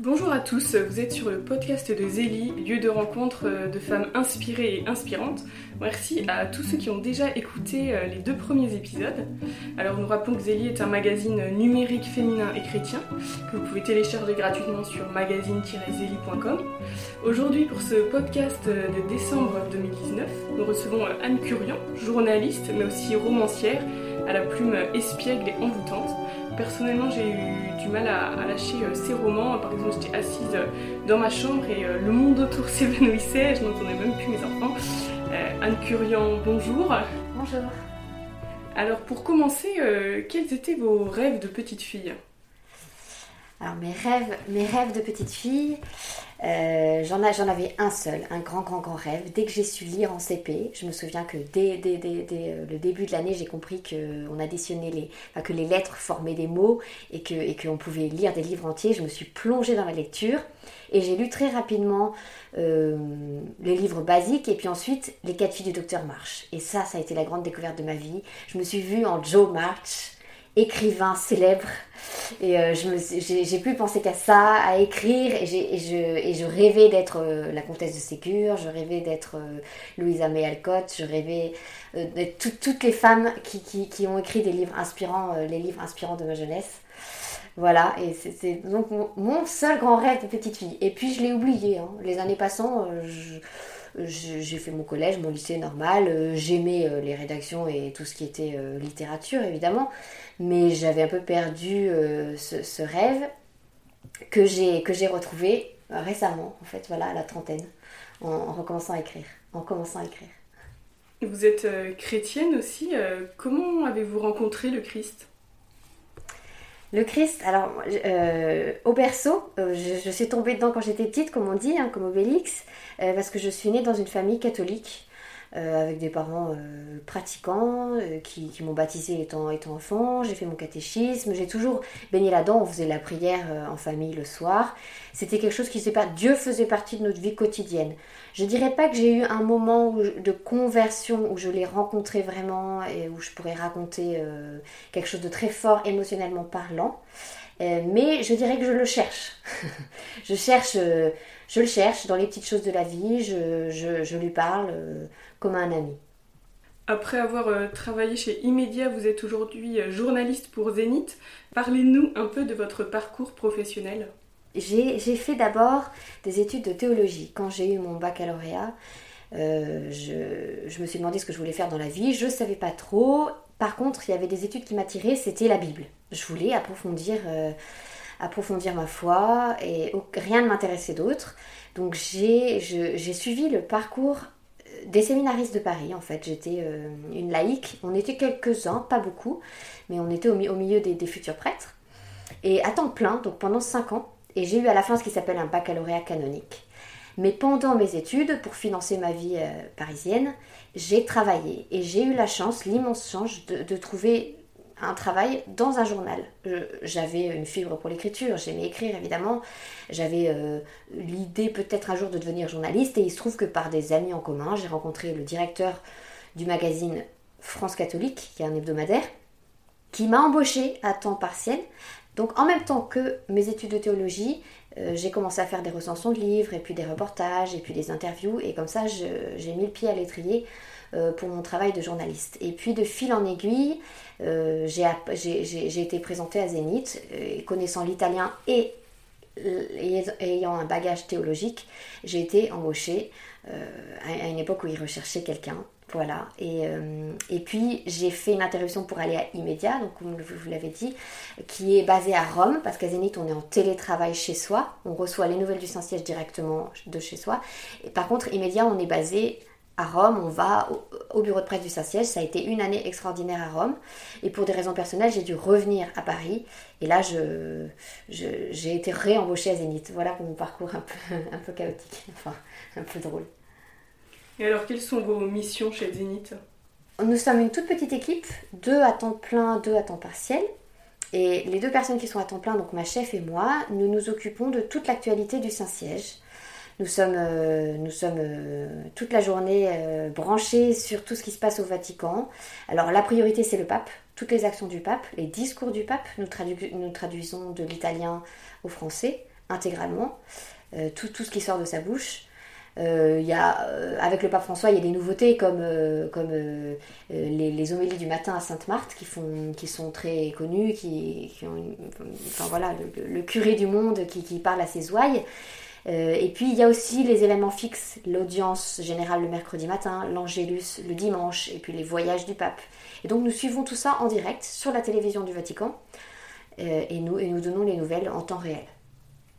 Bonjour à tous, vous êtes sur le podcast de Zélie, lieu de rencontre euh, de femmes inspirées et inspirantes. Merci à tous ceux qui ont déjà écouté euh, les deux premiers épisodes. Alors nous rappelons que Zélie est un magazine numérique féminin et chrétien que vous pouvez télécharger gratuitement sur magazine-zélie.com. Aujourd'hui pour ce podcast euh, de décembre 2019, nous recevons Anne Curian, journaliste mais aussi romancière à la plume espiègle et envoûtante. Personnellement, j'ai eu du mal à, lâcher euh, ces romans. Par exemple, j'étais assise euh, dans ma chambre et euh, le monde autour s'évanouissait. Je n'entendais même plus mes enfants. Anne Curian, bonjour. Bonjour. Alors, pour commencer, quels étaient vos rêves de petite fille? Alors mes rêves, mes rêves de petite fille, euh, j'en, avais un seul, un grand, grand, grand rêve. Dès que j'ai su lire en CP, je me souviens que dès, euh, le début de l'année, j'ai compris qu'on additionnait les, que les lettres formaient des mots et que qu'on pouvait lire des livres entiers. Je me suis plongée dans la lecture et j'ai lu très rapidement euh, les livres basiques et puis ensuite les quatre filles du docteur March. Et ça, ça a été la grande découverte de ma vie. Je me suis vue en Joe March écrivain célèbre. Et euh, j'ai plus pensé qu'à ça, à écrire. Et, je, et je, rêvais d'être euh, la comtesse de Ségur, je rêvais d'être euh, Louisa May Alcott, je rêvais d'être toutes les femmes qui, qui, qui, ont écrit des livres inspirants, les livres inspirants de ma jeunesse. Voilà, et c'est donc mon, seul grand rêve de petite fille. Et puis je l'ai oublié. Hein. Les années passant, j'ai fait mon collège, mon lycée normal. J'aimais les rédactions et tout ce qui était littérature, évidemment mais j'avais un peu perdu euh, ce, rêve que j'ai que j'ai retrouvé récemment en fait voilà à la trentaine en, recommençant à écrire en à écrire vous êtes euh, chrétienne aussi euh, comment avez-vous rencontré le Christ? Le Christ, alors au berceau, je, suis tombée dedans quand j'étais petite, comme on dit, hein, comme Obélix, parce que je suis née dans une famille catholique. Euh, avec des parents euh, pratiquants euh, qui, m'ont baptisé étant, enfant. J'ai fait mon catéchisme, j'ai toujours baigné là-dedans. On faisait la prière en famille le soir. C'était quelque chose qui faisait pas. Dieu faisait partie de notre vie quotidienne. Je dirais pas que j'ai eu un moment de conversion où je l'ai rencontré vraiment et où je pourrais raconter quelque chose de très fort émotionnellement parlant. mais je dirais que je le cherche. je cherche, je le cherche dans les petites choses de la vie. Je, je, je lui parle comme un ami. Après avoir euh, travaillé chez Immédia, vous êtes aujourd'hui euh, journaliste pour Zénith. Parlez-nous un peu de votre parcours professionnel. J'ai fait d'abord des études de théologie. Quand j'ai eu mon baccalauréat, euh, je, me suis demandé ce que je voulais faire dans la vie. Je ne savais pas trop. Par contre, il y avait des études qui m'attiraient, c'était la Bible. Je voulais approfondir, approfondir ma foi et rien ne m'intéressait d'autre. Donc j'ai suivi le parcours des séminaristes de Paris, en fait. J'étais euh, une laïque. On était quelques-uns, pas beaucoup, mais on était au, milieu des, futurs prêtres. Et à temps plein, donc pendant 5 ans. Et j'ai eu à la fin ce qui s'appelle un baccalauréat canonique. Mais pendant mes études, pour financer ma vie euh, parisienne, j'ai travaillé. Et j'ai eu la chance, l'immense chance, de trouver travail dans un journal. J'avais une fibre pour l'écriture, j'aimais écrire évidemment. J'avais euh, l'idée peut-être un jour de devenir journaliste et il se trouve que par des amis en commun, j'ai rencontré le directeur du magazine France Catholique, qui est un hebdomadaire, qui m'a embauché à temps partiel. Donc en même temps que mes études de théologie, j'ai commencé à faire des recensions de livres et puis des reportages et puis des interviews et comme ça j'ai mis le pied à l'étrier euh, pour mon travail de journaliste. Et puis de fil en aiguille, euh, j'ai été présentée à Zénith, connaissant l'italien et ayant un bagage théologique, j'ai été embauchée à une époque où ils recherchaient quelqu'un. Voilà. Et, et puis j'ai fait une interruption pour aller à Immédia, donc comme vous l'avez dit, qui est basée à Rome, parce qu'à Zénith on est en télétravail chez soi, on reçoit les nouvelles du Saint-Siège directement de chez soi. Et par contre, Immédia on est basé à Rome, on va au, bureau de presse du Saint-Siège. Ça a été une année extraordinaire à Rome. Et pour des raisons personnelles, j'ai dû revenir à Paris. Et là, j'ai été réembauchée à Zénith. Voilà pour mon parcours un peu, un peu chaotique, enfin un peu drôle. Et alors, quelles sont vos missions chez Zénith Nous sommes une toute petite équipe, deux à temps plein, deux à temps partiel. Et les deux personnes qui sont à temps plein, donc ma chef et moi, nous nous occupons de toute l'actualité du Saint-Siège. Nous sommes, euh, nous sommes euh, toute la journée euh, branchés sur tout ce qui se passe au Vatican. Alors la priorité c'est le pape, toutes les actions du pape, les discours du pape. Nous, nous traduisons de l'italien au français intégralement, tout, tout, ce qui sort de sa bouche. Euh, y a, avec le pape François, il y a des nouveautés comme, comme les, homélies du matin à Sainte-Marthe qui, sont très connues, qui, enfin, voilà, le, curé du monde qui, parle à ses ouailles. et puis il y a aussi les éléments fixes, l'audience générale le mercredi matin, l'angélus le dimanche, et puis les voyages du pape. Et donc nous suivons tout ça en direct sur la télévision du Vatican et, nous, et nous donnons les nouvelles en temps réel.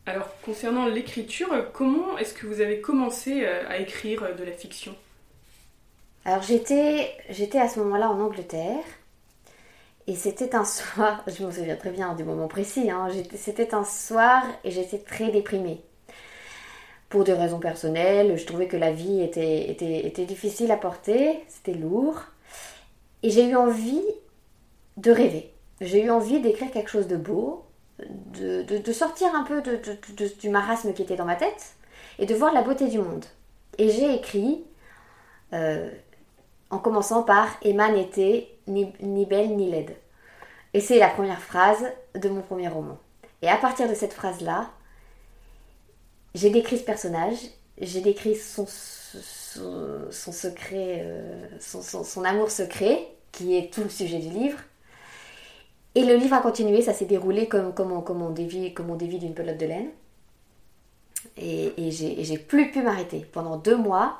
Alors, concernant l'écriture, comment est-ce que vous avez commencé euh, à écrire euh, de la fiction? Alors, j'étais, à ce moment-là en Angleterre. Et c'était un soir, je me souviens très bien du moment précis, hein, c'était un soir et j'étais très déprimée. Pour des raisons personnelles, je trouvais que la vie était, était, était difficile à porter, c'était lourd. Et j'ai eu envie de rêver. J'ai eu envie d'écrire quelque chose de beau, de, sortir un peu du marasme qui était dans ma tête et de voir la beauté du monde. Et j'ai écrit, euh, en commençant par Emma n'était ni, ni, belle ni laide. Et c'est la première phrase de mon premier roman. Et à partir de cette phrase-là, j'ai décrit ce personnage, j'ai décrit son, son, secret, euh, son amour secret, qui est tout le sujet du livre. Et le livre a continué, ça s'est déroulé comme, comme, on, comme, on dévie, comme on d'une pelote de laine. Et, j'ai plus pu m'arrêter. Pendant deux mois,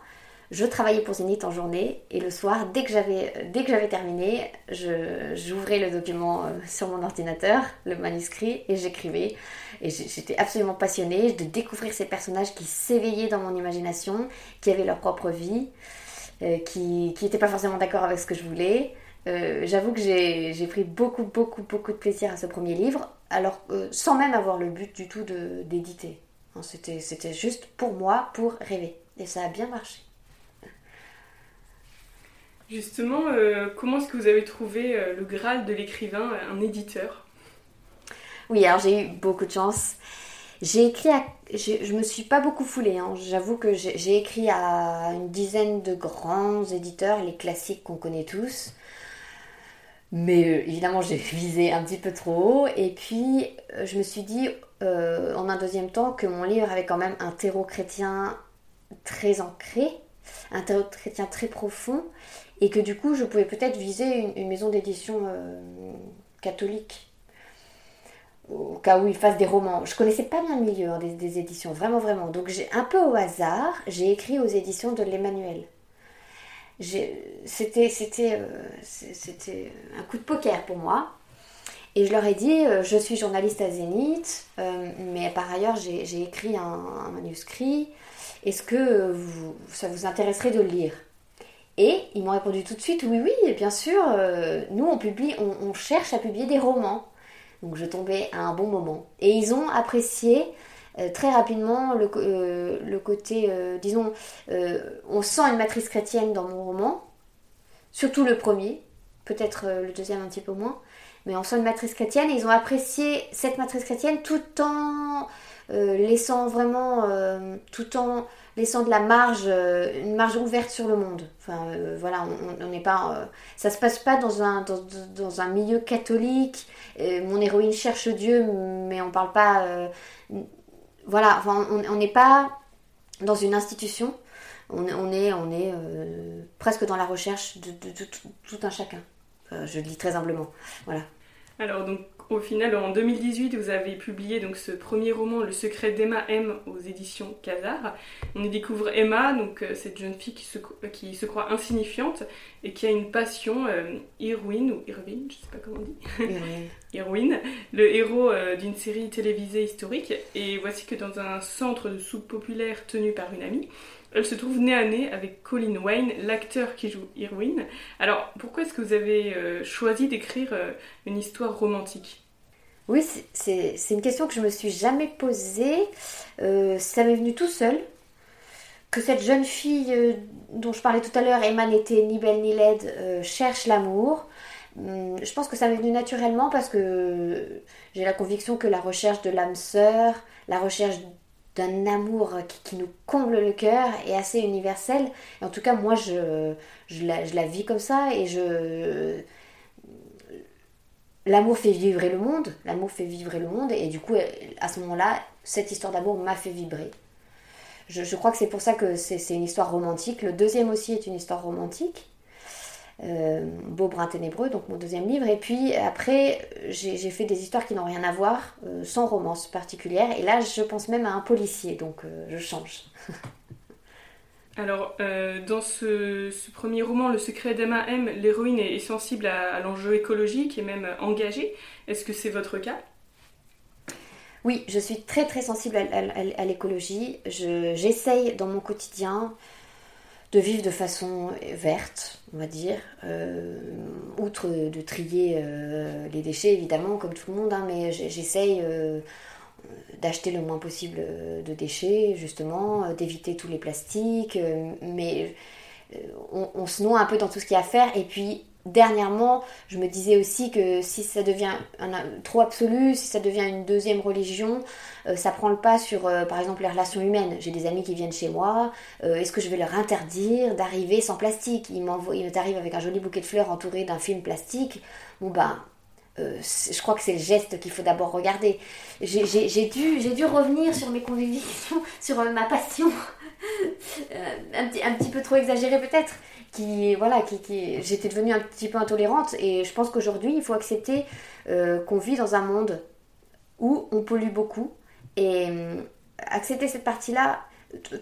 je travaillais pour Zénith en journée et le soir, dès que j'avais terminé, j'ouvrais le document euh, sur mon ordinateur, le manuscrit, et j'écrivais. Et j'étais absolument passionnée de découvrir ces personnages qui s'éveillaient dans mon imagination, qui avaient leur propre vie, euh, qui n'étaient pas forcément d'accord avec ce que je voulais. Euh, j'avoue que j'ai pris beaucoup, beaucoup, beaucoup de plaisir à ce premier livre, alors euh, sans même avoir le but du tout d'éditer. C'était juste pour moi, pour rêver. Et ça a bien marché. Justement, euh, comment est-ce que vous avez trouvé le Graal de l'écrivain, un éditeur? Oui, alors j'ai eu beaucoup de chance. J'ai écrit à... Je me suis pas beaucoup foulée, hein. j'avoue que j'ai écrit à une dizaine de grands éditeurs, les classiques qu'on connaît tous. Mais euh, évidemment, j'ai visé un petit peu trop haut. Et puis, euh, je me suis dit, euh, en un deuxième temps, que mon livre avait quand même un terreau chrétien très ancré, un terreau chrétien très profond, et que du coup, je pouvais peut-être viser une, maison d'édition catholique, au cas où il fasse des romans. Je connaissais pas bien le milieu hein, des, des, éditions, vraiment, vraiment. Donc, j'ai un peu au hasard, j'ai écrit aux éditions de l'Emmanuel c'était c'était euh, c'était un coup de poker pour moi. Et je leur ai dit, euh, je suis journaliste à Zénith, euh, mais par ailleurs j'ai écrit un, manuscrit. Est-ce que ça vous intéresserait de le lire? Et ils m'ont répondu tout de suite, oui, oui, bien sûr, nous on publie, on, cherche à publier des romans. Donc je tombais à un bon moment. Et ils ont apprécié euh, très rapidement le, euh, côté, euh, disons, on sent une matrice chrétienne dans mon roman, surtout le premier, peut-être le deuxième un petit peu moins, mais on sent une matrice chrétienne et ils ont apprécié cette matrice chrétienne tout en laissant vraiment, tout en laissant de la marge, une marge ouverte sur le monde. Enfin, voilà, on n'est pas, ça se passe pas dans un, dans un milieu catholique. mon héroïne cherche Dieu, mais on parle pas voilà, on n'est pas dans une institution, on, est, on est euh, presque dans la recherche de, tout un chacun. je le dis très humblement. Voilà. Alors au final en 2018 vous avez publié donc ce premier roman Le secret d'Emma M aux éditions Kazar. On y découvre Emma donc euh, cette jeune fille qui se, qui se croit insignifiante et qui a une passion euh, Irwin ou Irvine, je sais pas comment on dit. Irwin, le héros euh, d'une série télévisée historique et voici que dans un centre de soupe populaire tenu par une amie, elle se trouve nez à nez avec Colin Wayne, l'acteur qui joue Irwin. Alors, pourquoi est-ce que vous avez euh, choisi d'écrire euh, une histoire romantique? Oui, c'est une question que je me suis jamais posée. Euh, ça m'est venu tout seul. Que cette jeune fille dont je parlais tout à l'heure, Emma n'était ni belle ni laide, cherche l'amour. Hum, je pense que ça m'est venu naturellement parce que j'ai la conviction que la recherche de l'âme sœur, la recherche d'un amour qui, nous comble le cœur et assez universel. Et en tout cas, moi, je, je, la, vis comme ça et je, l'amour fait vibrer le monde, l'amour fait vibrer le monde, et du coup, à ce moment-là, cette histoire d'amour m'a fait vibrer. Je, crois que c'est pour ça que c'est une histoire romantique. Le deuxième aussi est une histoire romantique. Euh, Beau Brun Ténébreux, donc mon deuxième livre. Et puis après, j'ai fait des histoires qui n'ont rien à voir, euh, sans romance particulière. Et là, je pense même à un policier, donc euh, je change. Alors, dans ce, premier roman, Le secret d'Emma M, l'héroïne est, sensible à, l'enjeu écologique et même engagée. Est-ce que c'est votre cas? Oui, je suis très très sensible à, l'écologie. J'essaye dans mon quotidien de vivre de façon verte, on va dire, euh, outre de trier euh, les déchets évidemment comme tout le monde, hein, mais j'essaye euh, d'acheter le moins possible de déchets justement, d'éviter tous les plastiques, mais on, se noie un peu dans tout ce qu'il y a à faire et puis dernièrement, je me disais aussi que si ça devient trop absolu, si ça devient une deuxième religion, euh, ça prend le pas sur, euh, par exemple, les relations humaines. J'ai des amis qui viennent chez moi, euh, est-ce que je vais leur interdire d'arriver sans plastique? Ils m'arrivent avec un joli bouquet de fleurs entouré d'un film plastique. Bon ben, je crois que c'est le geste qu'il faut d'abord regarder. J'ai dû, revenir sur mes convictions, sur ma passion, un, petit, un petit peu trop exagéré peut-être qui voilà qui, j'étais devenue un petit peu intolérante. Et je pense qu'aujourd'hui il faut accepter euh, qu'on vit dans un monde où on pollue beaucoup. Et euh, accepter cette partie là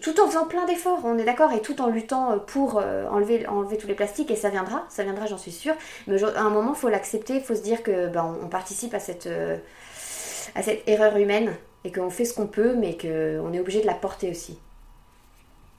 tout en faisant plein d'efforts, on est d'accord, et tout en luttant pour euh, enlever, tous les plastiques, et ça viendra, ça viendra, j'en suis sûre. Mais à un moment, il faut l'accepter, il faut se dire que ben, on, participe à cette, à cette erreur humaine, et qu'on fait ce qu'on peut, mais qu'on est obligé de la porter aussi.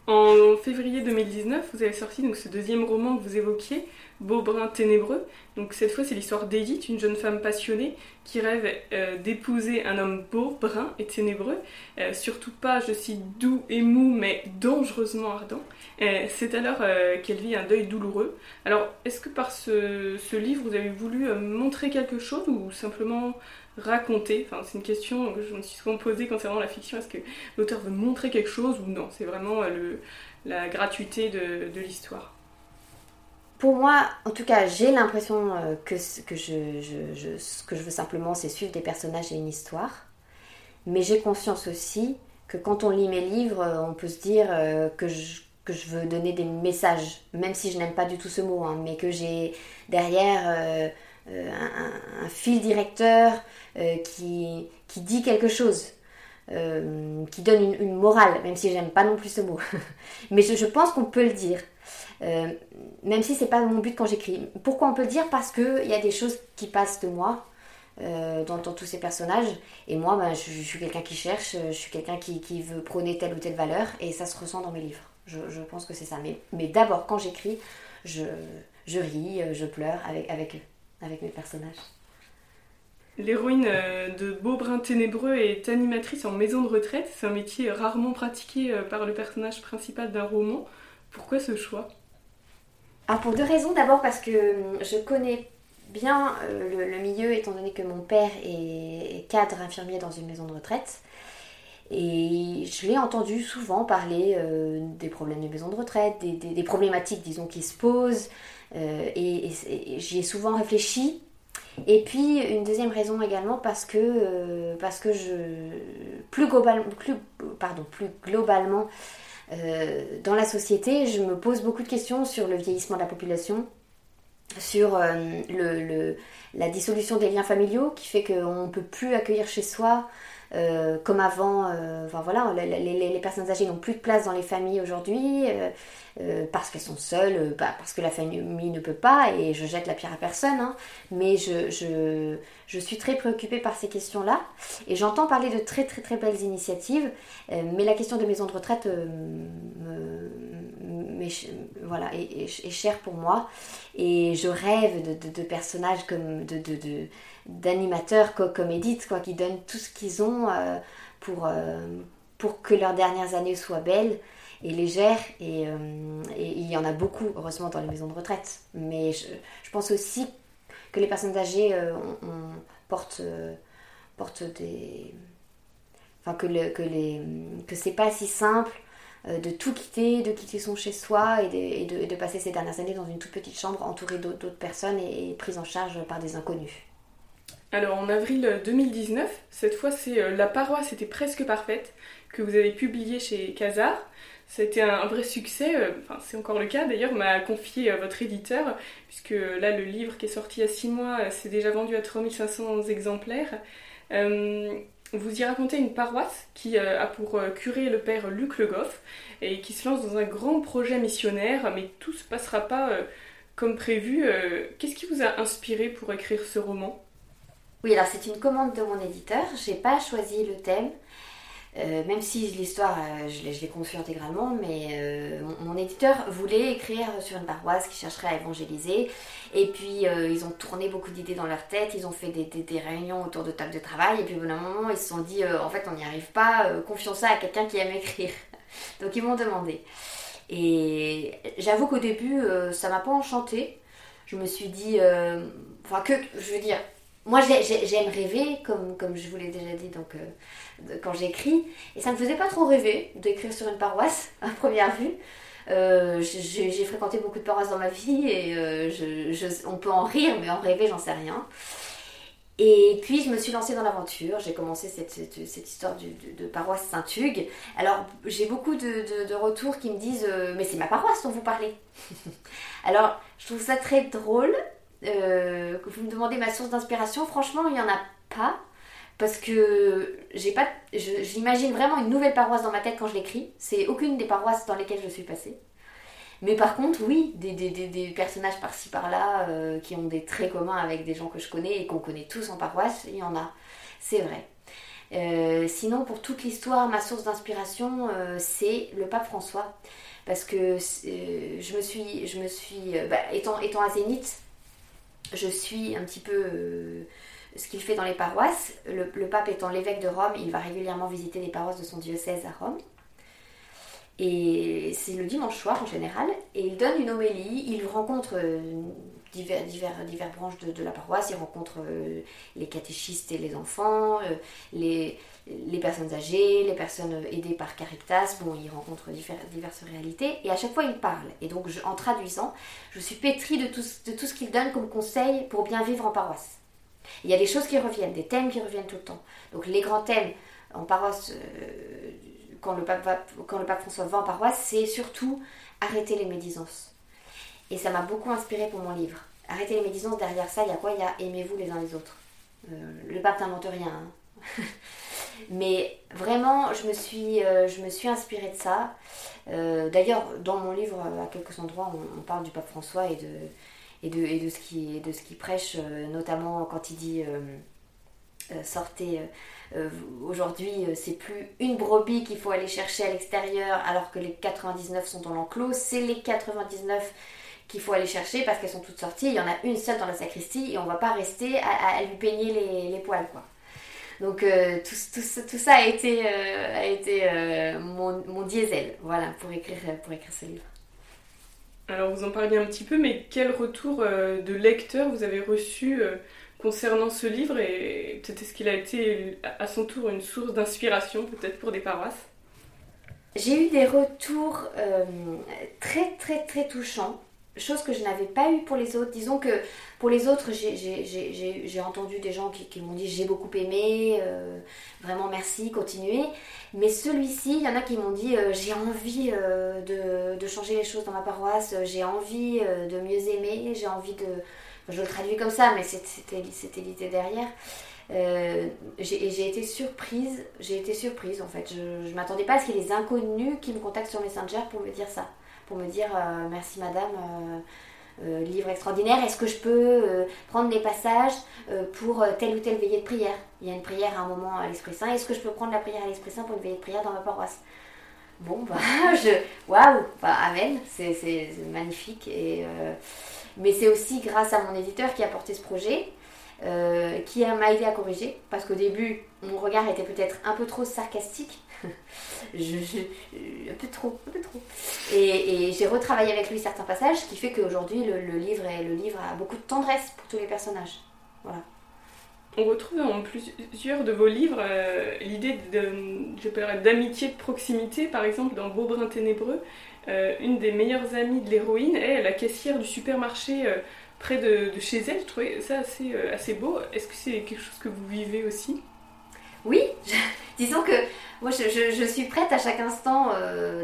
En février 2019, vous avez sorti donc ce deuxième roman que vous évoquiez, Beau brun ténébreux. Donc cette fois, c'est l'histoire d'Edith, une jeune femme passionnée qui rêve euh, d'épouser un homme beau, brun et ténébreux. Euh, surtout pas, je cite, doux et mou, mais dangereusement ardent. Euh, c'est alors qu'elle vit un deuil douloureux. Alors, est-ce que par ce, ce, livre, vous avez voulu montrer quelque chose ou simplement raconter? Enfin, c'est une question que je me suis souvent posée concernant la fiction. Est-ce que l'auteur veut montrer quelque chose ou non? C'est vraiment le, la gratuité de, de l'histoire. Pour moi, en tout cas, j'ai l'impression euh, que, que je, ce que je veux simplement, c'est suivre des personnages et une histoire. Mais j'ai conscience aussi que quand on lit mes livres, euh, on peut se dire que je, que je veux donner des messages, même si je n'aime pas du tout ce mot, hein, mais que j'ai derrière un, fil directeur, euh, qui, qui, dit quelque chose, euh, qui donne une, morale, même si j'aime pas non plus ce mot. Mais je, pense qu'on peut le dire. Euh, même si c'est pas mon but quand j'écris. Pourquoi on peut le dire? Parce qu'il y a des choses qui passent de moi dans, tous ces personnages. Et moi, ben, je, suis quelqu'un qui cherche, je suis quelqu'un qui, veut prôner telle ou telle valeur, et ça se ressent dans mes livres. Je, pense que c'est ça. Mais, d'abord, quand j'écris, je, ris, je pleure avec, avec avec mes personnages. L'héroïne euh, de Beau Brun Ténébreux est animatrice en maison de retraite. C'est un métier rarement pratiqué euh, par le personnage principal d'un roman. Pourquoi ce choix? Ah, Pour deux raisons. D'abord parce que hum, je connais bien euh, le, milieu, étant donné que mon père est cadre infirmier dans une maison de retraite. Et je l'ai entendu souvent parler des problèmes des maisons de retraite, des, problématiques, disons, qui se posent. et j'y ai souvent réfléchi et puis une deuxième raison également parce que, euh, parce que je, plus, globalement, plus, pardon, plus globalement euh, dans la société, je me pose beaucoup de questions sur le vieillissement de la population, sur euh, le, la dissolution des liens familiaux qui fait qu'on ne peut plus accueillir chez soi euh, comme avant, euh, enfin, voilà, les, personnes âgées n'ont plus de place dans les familles aujourd'hui euh, parce qu'elles sont seules, bah, parce que la famille ne peut pas, et je jette la pierre à personne, hein. mais je, je, je, suis très préoccupée par ces questions-là, et j'entends parler de très très très belles initiatives, mais la question des maisons de retraite voilà, est, chère pour moi, et je rêve de, de, personnages comme de, de d'animateurs comme Edith, quoi, qui donnent tout ce qu'ils ont euh, pour, euh, pour que leurs dernières années soient belles et légères. Euh, et, il y en a beaucoup, heureusement, dans les maisons de retraite. Mais je, pense aussi que les personnes âgées portent, des. Enfin, que, le, que, les, que c'est pas si simple de tout quitter, de quitter son chez soi et de, de, passer ces dernières années dans une toute petite chambre entourée d'autres personnes et prise en charge par des inconnus. Alors en avril 2019, cette fois c'est La paroisse était presque parfaite que vous avez publié chez Casar. C'était un, vrai succès, enfin c'est encore le cas d'ailleurs, m'a confié votre éditeur, puisque là le livre qui est sorti il y a 6 mois s'est déjà vendu à 3500 exemplaires. Vous y racontez une paroisse qui euh, a pour euh, curé le père Luc Le Goff et qui se lance dans un grand projet missionnaire, mais tout ne se passera pas euh, comme prévu. Qu'est-ce qui vous a inspiré pour écrire ce roman? Oui, alors c'est une commande de mon éditeur. J'ai pas choisi le thème. Euh, même si l'histoire, euh, je l'ai conçue intégralement, mais euh, mon, éditeur voulait écrire sur une paroisse qui chercherait à évangéliser. Et puis, ils ont tourné beaucoup d'idées dans leur tête, ils ont fait des, des, réunions autour de table de travail, et puis au bout d'un moment, ils se sont dit, en fait, on n'y arrive pas, confions ça à quelqu'un qui aime écrire. Donc, ils m'ont demandé. Et j'avoue qu'au début, ça m'a pas enchanté. Je me suis dit, enfin, que, je veux dire, moi, j'aime rêver, comme, je vous l'ai déjà dit donc, euh, quand j'écris. Et ça ne me faisait pas trop rêver d'écrire sur une paroisse, à première vue. Euh, j'ai fréquenté beaucoup de paroisses dans ma vie et euh, on peut en rire, mais en rêver, j'en sais rien. Et puis, je me suis lancée dans l'aventure. J'ai commencé cette, histoire de, paroisse Saint-Hugues. Alors, j'ai beaucoup de, retours qui me disent Mais c'est ma paroisse dont vous parlez. Alors, je trouve ça très drôle euh, que vous me demandez ma source d'inspiration, franchement, il n'y en a pas. Parce que j'ai pas, j'imagine vraiment une nouvelle paroisse dans ma tête quand je l'écris. C'est aucune des paroisses dans lesquelles je suis passée. Mais par contre, oui, des, des, des, personnages par-ci par-là euh, qui ont des traits communs avec des gens que je connais et qu'on connaît tous en paroisse, il y en a. C'est vrai. Euh, sinon, pour toute l'histoire, ma source d'inspiration, c'est le pape François. Parce que je me suis, je me suis bah, étant, étant à Zénith, je suis un petit peu euh, ce qu'il fait dans les paroisses. Le, pape étant l'évêque de Rome, il va régulièrement visiter les paroisses de son diocèse à Rome. Et c'est le dimanche soir en général. Et il donne une homélie, il rencontre euh, divers, divers, branches de, la paroisse, il rencontre euh, les catéchistes et les enfants, les, les personnes âgées, les personnes aidées par Caritas, bon, il rencontre diverses réalités, et à chaque fois il parle. Et donc, en traduisant, je suis pétrie de tout, de tout ce qu'il donne comme conseil pour bien vivre en paroisse. Il y a des choses qui reviennent, des thèmes qui reviennent tout le temps. Donc, les grands thèmes en paroisse, euh, quand, le pape quand le pape François va en paroisse, c'est surtout arrêter les médisances. Et ça m'a beaucoup inspiré pour mon livre. Arrêter les médisances, derrière ça, il y a quoi Il y a aimez-vous les uns les autres. Euh, le pape n'invente rien. Hein. Mais vraiment, je me suis, euh, je me suis inspirée de ça. Euh, d'ailleurs, dans mon livre, à quelques endroits, on, parle du pape François et de, et de, et ce qu'il qui prêche, notamment quand il dit sortez. Aujourd'hui, c'est plus une brebis qu'il faut aller chercher à l'extérieur alors que les 99 sont dans l'enclos. C'est les 99 qu'il faut aller chercher parce qu'elles sont toutes sorties. Il y en a une seule dans la sacristie et on va pas rester à, lui peigner les, les poils. quoi. Donc euh, tout, tout, ça a été, euh, a été euh, mon, mon, diesel, voilà, pour écrire, pour écrire ce livre. Alors vous en parliez un petit peu, mais quel retour de lecteur vous avez reçu concernant ce livre et peut-être est-ce qu'il a été à son tour une source d'inspiration peut-être pour des paroisses? J'ai eu des retours très très très touchants chose que je n'avais pas eu pour les autres. Disons que pour les autres, j'ai entendu des gens qui, m'ont dit j'ai beaucoup aimé, euh, vraiment merci, continuez. Mais celui-ci, il y en a qui m'ont dit euh, j'ai envie euh, de, changer les choses dans ma paroisse, j'ai envie de mieux aimer, j'ai envie de... Je le traduis comme ça, mais c'était l'idée derrière. j'ai été surprise, j'ai été surprise en fait. Je ne m'attendais pas à ce qu'il y ait des inconnus qui me contactent sur Messenger pour me dire ça pour me dire euh, merci madame. Euh, euh, livre extraordinaire, est-ce que je peux prendre des passages pour telle ou telle veillée de prière? Il y a une prière à un moment à l'Esprit Saint, est-ce que je peux prendre la prière à l'Esprit Saint pour une veillée de prière dans ma paroisse? Bon, bah, je. Waouh bah, Amen, c'est magnifique. Mais c'est aussi grâce à mon éditeur qui a porté ce projet, qui m'a aidé à corriger, parce qu'au début, mon regard était peut-être un peu trop sarcastique un peu trop, un peu trop. Et, j'ai retravaillé avec lui certains passages, ce qui fait qu'aujourd'hui le, livre a beaucoup de tendresse pour tous les personnages. Voilà. On retrouve en plusieurs de vos livres euh, l'idée d'amitié de proximité, par exemple dans Beaubrun ténébreux. Euh, une des meilleures amies de l'héroïne est la caissière du supermarché euh, près de, chez elle. Je trouvais ça assez beau. Est-ce que c'est quelque chose que vous vivez aussi? Oui, disons que moi je, suis prête à chaque instant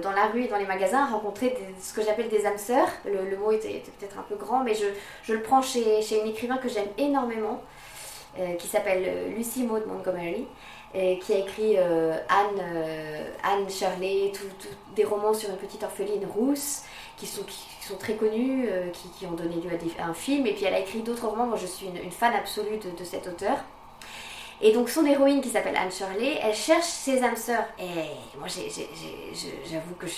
dans la rue et dans les magasins à rencontrer ce que j'appelle des âmes sœurs. Le, mot était, peut-être un peu grand, mais je, je le prends chez, chez une écrivain que j'aime énormément, qui s'appelle Lucy Maud Montgomery qui a écrit euh, Anne, euh, Anne Shirley, des romans sur une petite orpheline rousse qui sont, qui, sont très connus, euh, qui, qui, ont donné lieu à, un film. Et puis elle a écrit d'autres romans. Moi, je suis une, fan absolue de, de cet auteur. Et donc son héroïne qui s'appelle Anne Shirley, elle cherche ses âmes sœurs. Et moi j'avoue que je,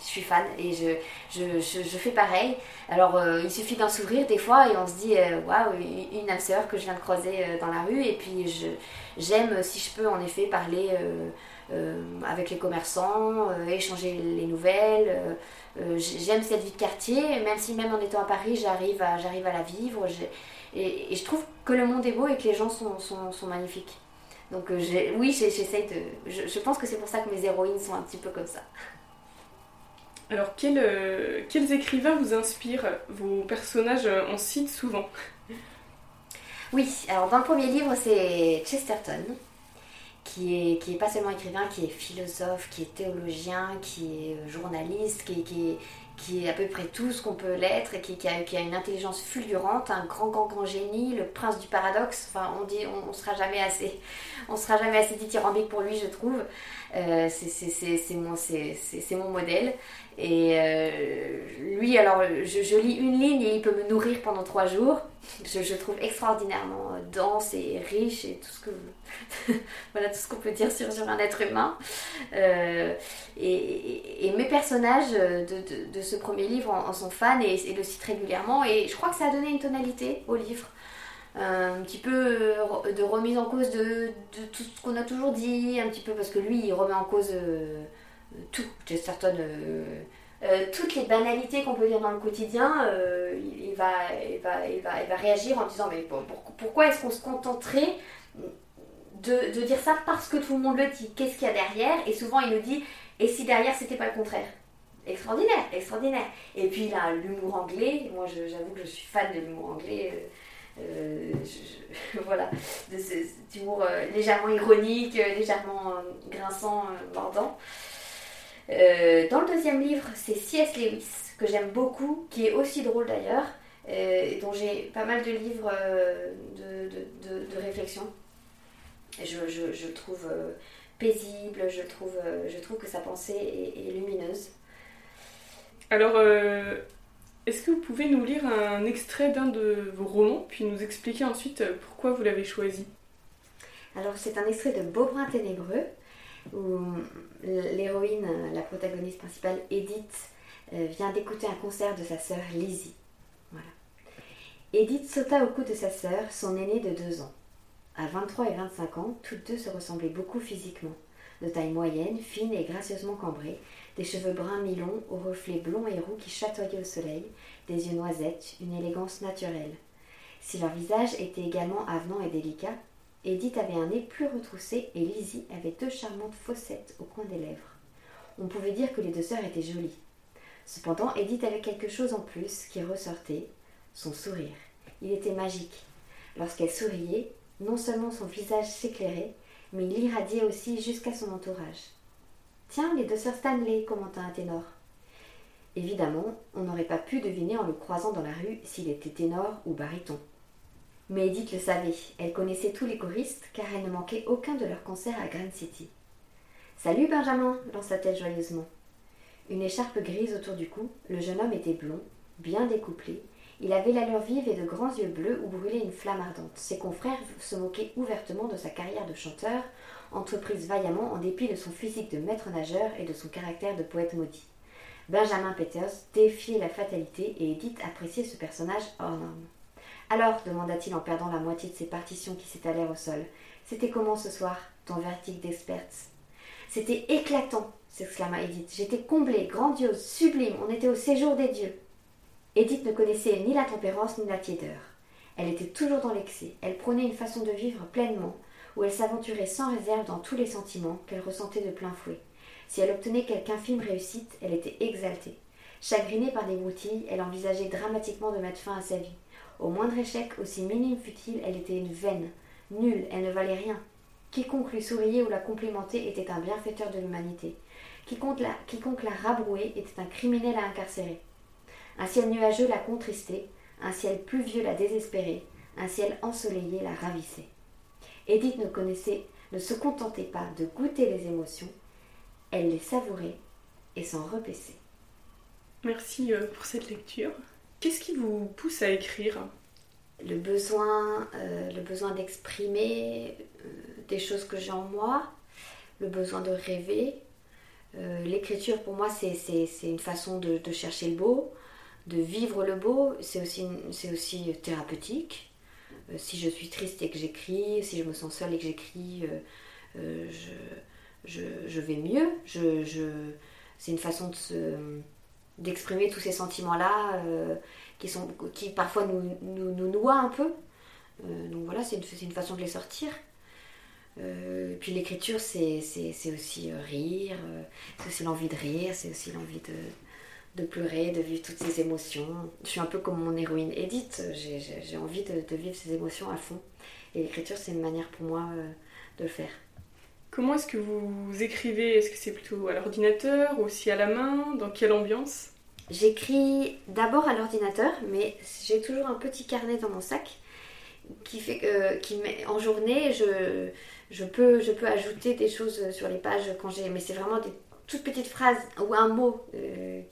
suis fan et je, fais pareil. Alors euh, il suffit d'un sourire des fois et on se dit euh, waouh, une âme sœur que je viens de croiser euh, dans la rue. Et puis j'aime si je peux en effet parler avec les commerçants, échanger les nouvelles. j'aime cette vie de quartier, même si même en étant à Paris j'arrive à la vivre. Et, je trouve que le monde est beau et que les gens sont, sont, magnifiques. Donc euh, oui, j'essaye de... Je, pense que c'est pour ça que mes héroïnes sont un petit peu comme ça. Alors, euh, quels écrivains vous inspirent Vos personnages en citent souvent? Oui, alors dans le premier livre, c'est Chesterton, qui est, qui est pas seulement écrivain, qui est philosophe, qui est théologien, qui est euh, journaliste, qui, qui, est, qui est à peu près tout ce qu'on peut l'être qui, a, une intelligence fulgurante, un grand, grand, génie, le prince du paradoxe. Enfin, on dit, on, sera jamais assez, on sera jamais assez dithyrambique pour lui, je trouve. Euh, c'est mon modèle. Et euh, lui, alors, je, lis une ligne et il peut me nourrir pendant trois jours. Je, je trouve extraordinairement dense et riche et tout ce que voilà tout ce qu'on peut dire sur, un être humain. Euh, et, mes personnages de, de, ce premier livre en, sont fans et, et, le citent régulièrement. Et je crois que ça a donné une tonalité au livre. un petit peu de remise en cause de, de tout ce qu'on a toujours dit, un petit peu parce que lui, il remet en cause tout. Euh, euh, toutes les banalités qu'on peut dire dans le quotidien, euh, il, va, il, va, il, va, il, va, réagir en disant mais pourquoi est-ce qu'on se contenterait de, de, dire ça parce que tout le monde le dit? Qu'est-ce qu'il y a derrière? Et souvent il nous dit et si derrière c'était pas le contraire? Extraordinaire, extraordinaire. Et puis il a l'humour anglais. Moi j'avoue que je suis fan de l'humour anglais. voilà, de cet humour légèrement ironique, légèrement grinçant, mordant. Euh, dans le deuxième livre, c'est C.S. Lewis, que j'aime beaucoup, qui est aussi drôle d'ailleurs, euh, dont j'ai pas mal de livres euh, de, réflexion. Je, je, je, trouve paisible, je trouve, je trouve que sa pensée est, lumineuse. Alors, est-ce que vous pouvez nous lire un extrait d'un de vos romans, puis nous expliquer ensuite pourquoi vous l'avez choisi? Alors, c'est un extrait de Beaubrun Ténébreux, où l'héroïne, la protagoniste principale, Edith, euh, vient d'écouter un concert de sa sœur Lizzie. Voilà. Edith sauta au cou de sa sœur, son aînée de deux ans. À 23 et 25 ans, toutes deux se ressemblaient beaucoup physiquement. De taille moyenne, fine et gracieusement cambrée, des cheveux bruns mi-longs aux reflets blonds et roux qui chatoyaient au soleil, des yeux noisettes, une élégance naturelle. Si leur visage était également avenant et délicat, Edith avait un nez plus retroussé et Lizzie avait deux charmantes fossettes au coin des lèvres. On pouvait dire que les deux sœurs étaient jolies. Cependant, Edith avait quelque chose en plus qui ressortait, son sourire. Il était magique. Lorsqu'elle souriait, non seulement son visage s'éclairait, mais il irradiait aussi jusqu'à son entourage. Tiens, les deux sœurs Stanley, commenta un ténor. Évidemment, on n'aurait pas pu deviner en le croisant dans la rue s'il était ténor ou baryton. Mais Edith le savait, elle connaissait tous les choristes car elle ne manquait aucun de leurs concerts à Grand City. Salut Benjamin lança-t-elle joyeusement. Une écharpe grise autour du cou, le jeune homme était blond, bien découplé, il avait l'allure vive et de grands yeux bleus où brûlait une flamme ardente. Ses confrères se moquaient ouvertement de sa carrière de chanteur, entreprise vaillamment en dépit de son physique de maître nageur et de son caractère de poète maudit. Benjamin Peters défiait la fatalité et Edith appréciait ce personnage hors norme. Alors, demanda-t-il en perdant la moitié de ses partitions qui s'étalèrent au sol, c'était comment ce soir, ton vertige d'experte? C'était éclatant, s'exclama Edith. J'étais comblée, grandiose, sublime, on était au séjour des dieux. Edith ne connaissait ni la tempérance ni la tiédeur. Elle était toujours dans l'excès, elle prônait une façon de vivre pleinement, où elle s'aventurait sans réserve dans tous les sentiments qu'elle ressentait de plein fouet. Si elle obtenait quelque infime réussite, elle était exaltée. Chagrinée par des broutilles, elle envisageait dramatiquement de mettre fin à sa vie. Au moindre échec, aussi minime fut-il, elle était une veine, nulle, elle ne valait rien. Quiconque lui souriait ou la complimentait était un bienfaiteur de l'humanité. Quiconque la, quiconque la rabrouait était un criminel à incarcérer. Un ciel nuageux la contristait, un ciel pluvieux la désespérait, un ciel ensoleillé la ravissait. Edith ne connaissait, ne se contentait pas de goûter les émotions, elle les savourait et s'en repaissait. Merci euh, pour cette lecture. Qu'est-ce qui vous pousse à écrire? Le besoin, euh, le besoin d'exprimer euh, des choses que j'ai en moi, le besoin de rêver. L'écriture pour moi c'est une façon de, chercher le beau, de vivre le beau, c'est aussi, aussi thérapeutique. si je suis triste et que j'écris, si je me sens seule et que j'écris, je, vais mieux. C'est une façon de se d'exprimer tous ces sentiments-là euh, qui, qui parfois nous, nous, noient un peu. Euh, donc voilà, c'est une, une, façon de les sortir. Euh, puis l'écriture, c'est aussi rire, c'est aussi l'envie de rire, c'est aussi l'envie de, de, pleurer, de vivre toutes ces émotions. Je suis un peu comme mon héroïne Edith, j'ai envie de, de, vivre ces émotions à fond. Et l'écriture, c'est une manière pour moi de le faire. Comment est-ce que vous écrivez? Est-ce que c'est plutôt à l'ordinateur ou aussi à la main? Dans quelle ambiance? J'écris d'abord à l'ordinateur, mais j'ai toujours un petit carnet dans mon sac qui fait que, met, en journée, je, peux, ajouter des choses sur les pages quand j'ai. Mais c'est vraiment des toutes petites phrases ou un mot euh,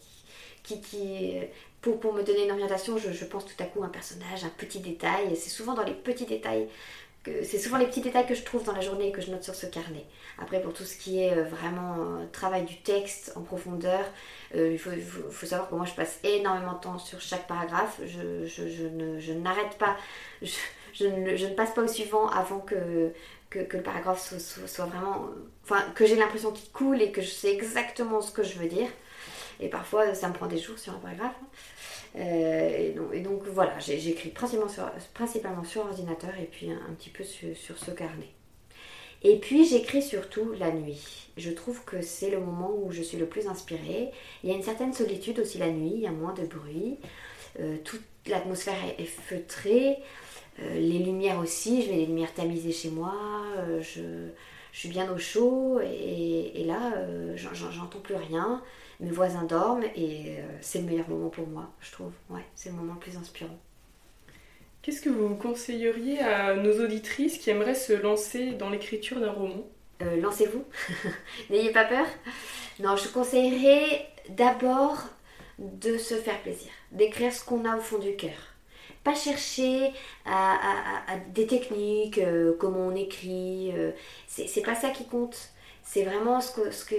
qui, qui, pour, pour me donner une orientation, je, je, pense tout à coup à un personnage, un petit détail. C'est souvent dans les petits détails c'est souvent les petits détails que je trouve dans la journée que je note sur ce carnet. Après, pour tout ce qui est euh, vraiment euh, travail du texte en profondeur, euh, il faut, savoir que moi je passe énormément de temps sur chaque paragraphe. Je, n'arrête pas, je, ne, passe pas au suivant avant que, que, le paragraphe soit, vraiment. Enfin, que j'ai l'impression qu'il coule et que je sais exactement ce que je veux dire. Et parfois, ça me prend des jours sur un paragraphe. Hein. Euh, et, donc, voilà, j'écris principalement sur, ordinateur et puis un, petit peu sur, ce carnet. Et puis j'écris surtout la nuit. Je trouve que c'est le moment où je suis le plus inspirée. Il y a une certaine solitude aussi la nuit, il y a moins de bruit. Euh, toute l'atmosphère est, feutrée. Euh, les lumières aussi, je vais les lumières tamisées chez moi. je, suis bien au chaud et là, j'entends plus rien mes voisins dorment et euh, c'est le meilleur moment pour moi, je trouve. Ouais, c'est le moment le plus inspirant. Qu'est-ce que vous conseilleriez à nos auditrices qui aimeraient se lancer dans l'écriture d'un roman? Euh, Lancez-vous, n'ayez pas peur. Non, je conseillerais d'abord de se faire plaisir, d'écrire ce qu'on a au fond du cœur. Pas chercher à, des techniques, euh, comment on écrit, c'est pas ça qui compte. C'est vraiment ce que, ce que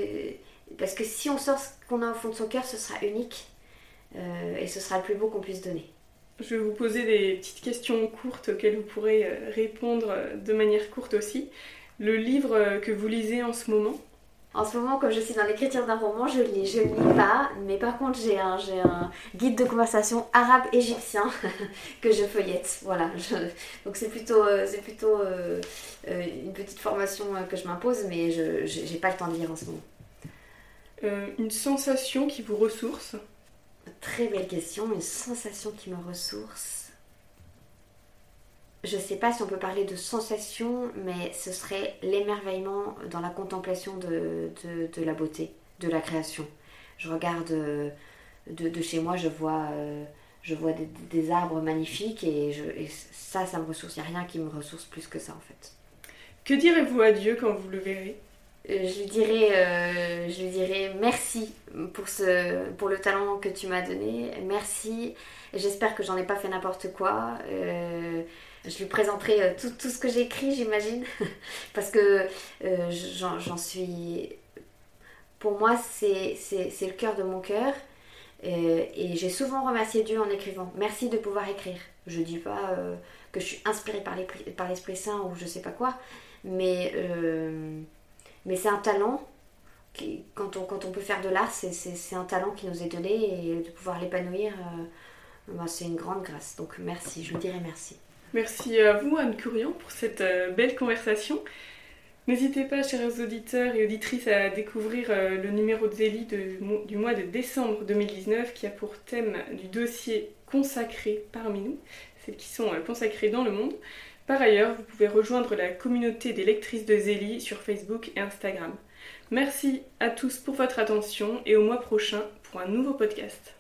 parce que si on sort ce qu'on a au fond de son cœur, ce sera unique euh, et ce sera le plus beau qu'on puisse donner. Je vais vous poser des petites questions courtes auxquelles vous pourrez euh, répondre euh, de manière courte aussi. Le livre que vous lisez en ce moment? En ce moment, comme je suis dans l'écriture d'un roman, je lis, je lis pas, mais par contre j'ai un, un guide de conversation arabe-égyptien que je feuillette. Voilà, donc c'est plutôt, c'est plutôt une petite formation que je m'impose, mais je n'ai pas le temps de lire en ce moment. Euh, une sensation qui vous ressource Très belle question, une sensation qui me ressource. Je ne sais pas si on peut parler de sensation, mais ce serait l'émerveillement dans la contemplation de, la beauté, de la création. Je regarde euh, de, chez moi, je vois, euh, je vois des, arbres magnifiques et, et, ça, ça me ressource. Il n'y a rien qui me ressource plus que ça en fait. Que direz-vous à Dieu quand vous le verrez? Je lui dirais, euh, je lui dirais merci pour, le talent que tu m'as donné. Merci. J'espère que j'en ai pas fait n'importe quoi. Euh, je lui présenterai tout, ce que j'ai écrit, j'imagine. Parce que j'en suis. Pour moi, c'est le cœur de mon cœur. et j'ai souvent remercié Dieu en écrivant. Merci de pouvoir écrire. Je dis pas que je suis inspirée par l'Esprit Saint ou je sais pas quoi. Mais mais c'est un talent. Quand, on, peut faire de l'art, c'est un talent qui nous est donné et de pouvoir l'épanouir, euh, ben, c'est une grande grâce. Donc merci, je vous dirais merci. Merci à vous, Anne Courian, pour cette euh, belle conversation. N'hésitez pas, chers auditeurs et auditrices, à découvrir euh, le numéro de Zélie du mois de décembre 2019 qui a pour thème du dossier consacré parmi nous. celles qui sont consacrées dans le monde. Par ailleurs, vous pouvez rejoindre la communauté des lectrices de Zélie sur Facebook et Instagram. Merci à tous pour votre attention et au mois prochain pour un nouveau podcast.